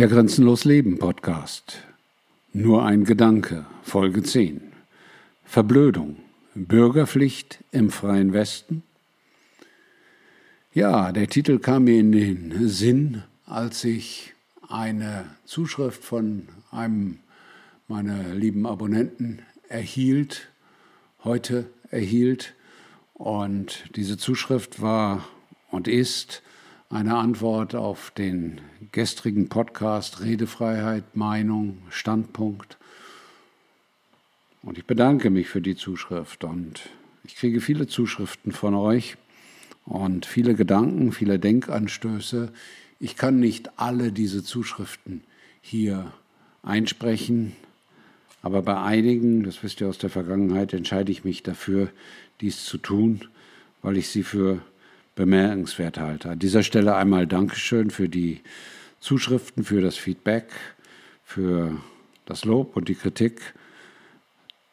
Der Grenzenlos Leben Podcast. Nur ein Gedanke, Folge 10. Verblödung. Bürgerpflicht im freien Westen. Ja, der Titel kam mir in den Sinn, als ich eine Zuschrift von einem meiner lieben Abonnenten erhielt, heute erhielt. Und diese Zuschrift war und ist eine Antwort auf den gestrigen Podcast Redefreiheit, Meinung, Standpunkt. Und ich bedanke mich für die Zuschrift und ich kriege viele Zuschriften von euch und viele Gedanken, viele Denkanstöße. Ich kann nicht alle diese Zuschriften hier einsprechen, aber bei einigen, das wisst ihr aus der Vergangenheit, entscheide ich mich dafür, dies zu tun, weil ich sie für bemerkenswert halte. An dieser Stelle einmal Dankeschön für die Zuschriften, für das Feedback, für das Lob und die Kritik,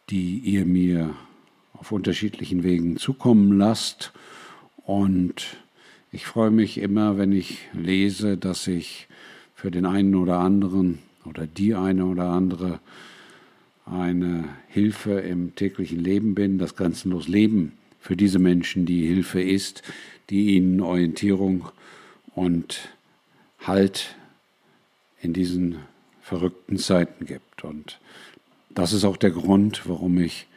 die ihr mir auf unterschiedlichen Wegen zukommen lasst. Und ich freue mich immer, wenn ich lese, dass ich für den einen oder anderen oder die eine oder andere eine Hilfe im täglichen Leben bin, das grenzenlos Leben für diese Menschen die Hilfe ist, die ihnen Orientierung und Halt in diesen verrückten Zeiten gibt. Und das ist auch der Grund, warum ich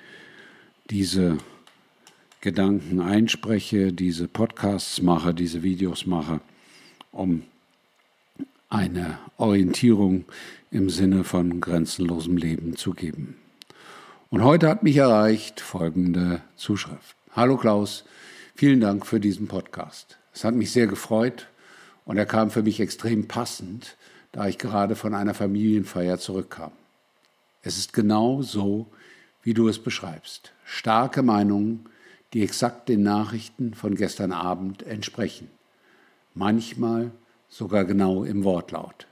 diese Gedanken einspreche, diese Podcasts mache, diese Videos mache, um eine Orientierung im Sinne von grenzenlosem Leben zu geben. Und heute hat mich erreicht folgende Zuschrift. Hallo Klaus, vielen Dank für diesen Podcast. Es hat mich sehr gefreut und er kam für mich extrem passend, da ich gerade von einer Familienfeier zurückkam. Es ist genau so, wie du es beschreibst. Starke Meinungen, die exakt den Nachrichten von gestern Abend entsprechen. Manchmal sogar genau im Wortlaut.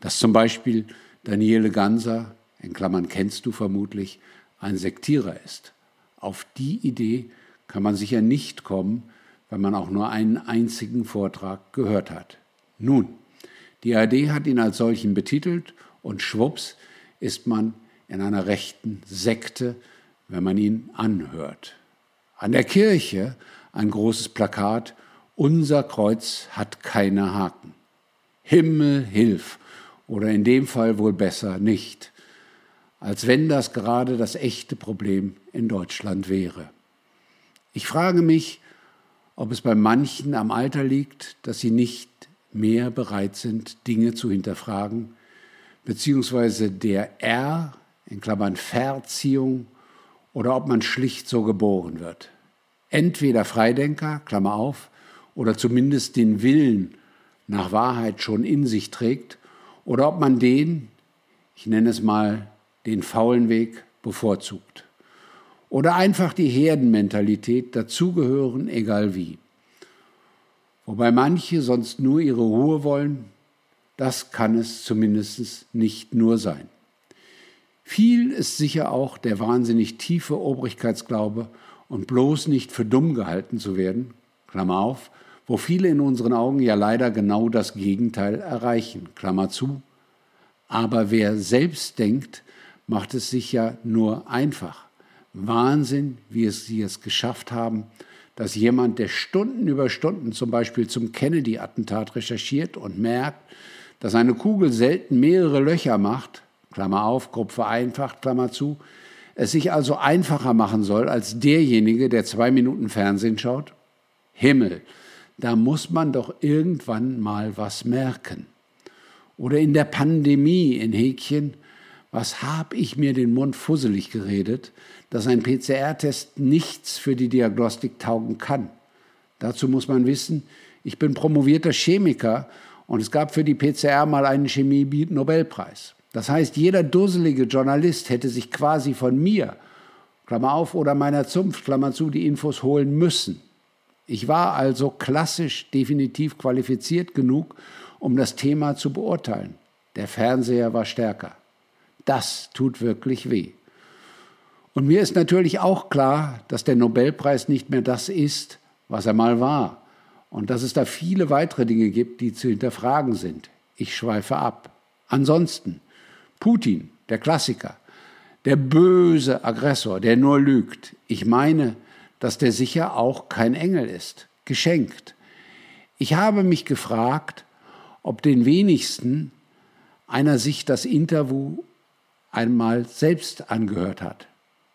Dass zum Beispiel Daniele Ganser, in Klammern kennst du vermutlich, ein Sektierer ist. Auf die Idee kann man sicher nicht kommen, wenn man auch nur einen einzigen Vortrag gehört hat. Nun, die ARD hat ihn als solchen betitelt und schwupps ist man in einer rechten Sekte, wenn man ihn anhört. An der Kirche ein großes Plakat, unser Kreuz hat keine Haken. Himmel hilf oder in dem Fall wohl besser nicht, als wenn das gerade das echte Problem in Deutschland wäre. Ich frage mich, ob es bei manchen am Alter liegt, dass sie nicht mehr bereit sind, Dinge zu hinterfragen, beziehungsweise der R, in Klammern Verziehung, oder ob man schlicht so geboren wird. Entweder Freidenker, Klammer auf, oder zumindest den Willen nach Wahrheit schon in sich trägt, oder ob man den, ich nenne es mal, den faulen Weg bevorzugt oder einfach die Herdenmentalität dazugehören, egal wie. Wobei manche sonst nur ihre Ruhe wollen, das kann es zumindest nicht nur sein. Viel ist sicher auch der wahnsinnig tiefe Obrigkeitsglaube und bloß nicht für dumm gehalten zu werden, Klammer auf, wo viele in unseren Augen ja leider genau das Gegenteil erreichen, Klammer zu. Aber wer selbst denkt, macht es sich ja nur einfach. Wahnsinn, wie es sie es geschafft haben, dass jemand, der Stunden über Stunden zum Beispiel zum Kennedy-Attentat recherchiert und merkt, dass eine Kugel selten mehrere Löcher macht, Klammer auf, grob vereinfacht, Klammer zu, es sich also einfacher machen soll als derjenige, der zwei Minuten Fernsehen schaut? Himmel, da muss man doch irgendwann mal was merken. Oder in der Pandemie in Häkchen, was hab ich mir den Mund fusselig geredet, dass ein PCR-Test nichts für die Diagnostik taugen kann. Dazu muss man wissen, ich bin promovierter Chemiker und es gab für die PCR mal einen Chemie-Nobelpreis. Das heißt, jeder dusselige Journalist hätte sich quasi von mir, Klammer auf, oder meiner Zunft, Klammer zu, die Infos holen müssen. Ich war also klassisch definitiv qualifiziert genug, um das Thema zu beurteilen. Der Fernseher war stärker. Das tut wirklich weh. Und mir ist natürlich auch klar, dass der Nobelpreis nicht mehr das ist, was er mal war. Und dass es da viele weitere Dinge gibt, die zu hinterfragen sind. Ich schweife ab. Ansonsten, Putin, der Klassiker, der böse Aggressor, der nur lügt. Ich meine, dass der sicher auch kein Engel ist, geschenkt. Ich habe mich gefragt, ob den wenigsten einer sich das Interview einmal selbst angehört hat.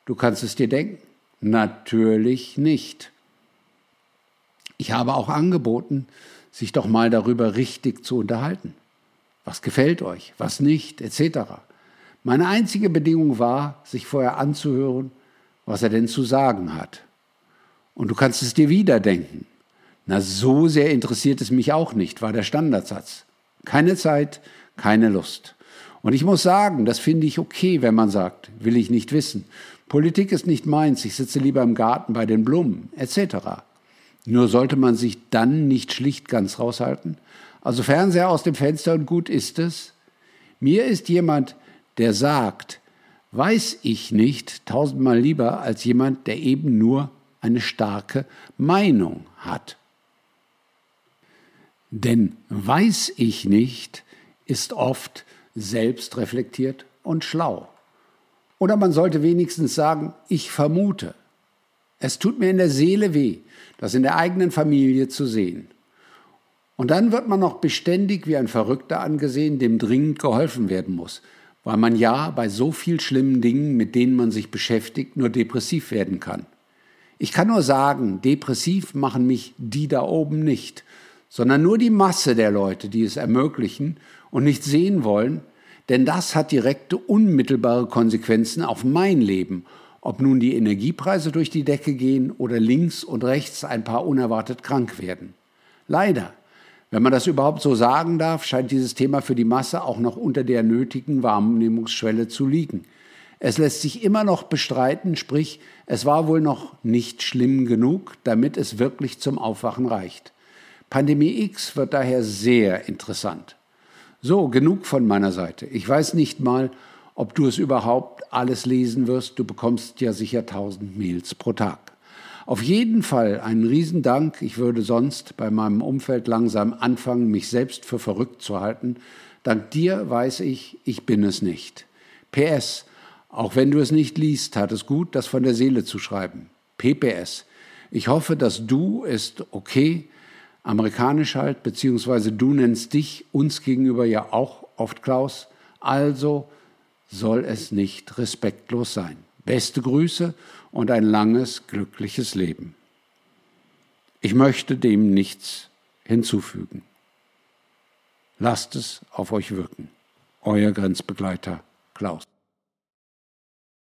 Du kannst es dir denken. Natürlich nicht. Ich habe auch angeboten, sich doch mal darüber richtig zu unterhalten. Was gefällt euch, was nicht, etc. Meine einzige Bedingung war, sich vorher anzuhören, was er denn zu sagen hat. Und du kannst es dir wieder denken. Na, so sehr interessiert es mich auch nicht, war der Standardsatz. Keine Zeit, keine Lust. Und ich muss sagen, das finde ich okay, wenn man sagt, will ich nicht wissen. Politik ist nicht meins, ich sitze lieber im Garten bei den Blumen, etc. Nur sollte man sich dann nicht schlicht ganz raushalten? Also Fernseher aus dem Fenster und gut ist es. Mir ist jemand, der sagt, weiß ich nicht, tausendmal lieber als jemand, der eben nur eine starke Meinung hat. Denn weiß ich nicht ist oft selbstreflektiert und schlau. Oder man sollte wenigstens sagen, ich vermute. Es tut mir in der Seele weh, das in der eigenen Familie zu sehen. Und dann wird man noch beständig wie ein Verrückter angesehen, dem dringend geholfen werden muss, weil man ja bei so viel schlimmen Dingen, mit denen man sich beschäftigt, nur depressiv werden kann. Ich kann nur sagen, depressiv machen mich die da oben nicht, sondern nur die Masse der Leute, die es ermöglichen und nicht sehen wollen, denn das hat direkte, unmittelbare Konsequenzen auf mein Leben, ob nun die Energiepreise durch die Decke gehen oder links und rechts ein paar unerwartet krank werden. Leider, wenn man das überhaupt so sagen darf, scheint dieses Thema für die Masse auch noch unter der nötigen Wahrnehmungsschwelle zu liegen. Es lässt sich immer noch bestreiten, sprich, es war wohl noch nicht schlimm genug, damit es wirklich zum Aufwachen reicht. Pandemie X wird daher sehr interessant. So, genug von meiner Seite. Ich weiß nicht mal, ob du es überhaupt alles lesen wirst. Du bekommst ja sicher tausend Mails pro Tag. Auf jeden Fall einen Riesendank. Ich würde sonst bei meinem Umfeld langsam anfangen, mich selbst für verrückt zu halten. Dank dir weiß ich, ich bin es nicht. PS, auch wenn du es nicht liest, tat es gut, das von der Seele zu schreiben. PPS, ich hoffe, dass du ist okay, amerikanisch halt, beziehungsweise du nennst dich uns gegenüber ja auch oft Klaus, also soll es nicht respektlos sein. Beste Grüße und ein langes, glückliches Leben. Ich möchte dem nichts hinzufügen. Lasst es auf euch wirken. Euer Grenzbegleiter Klaus.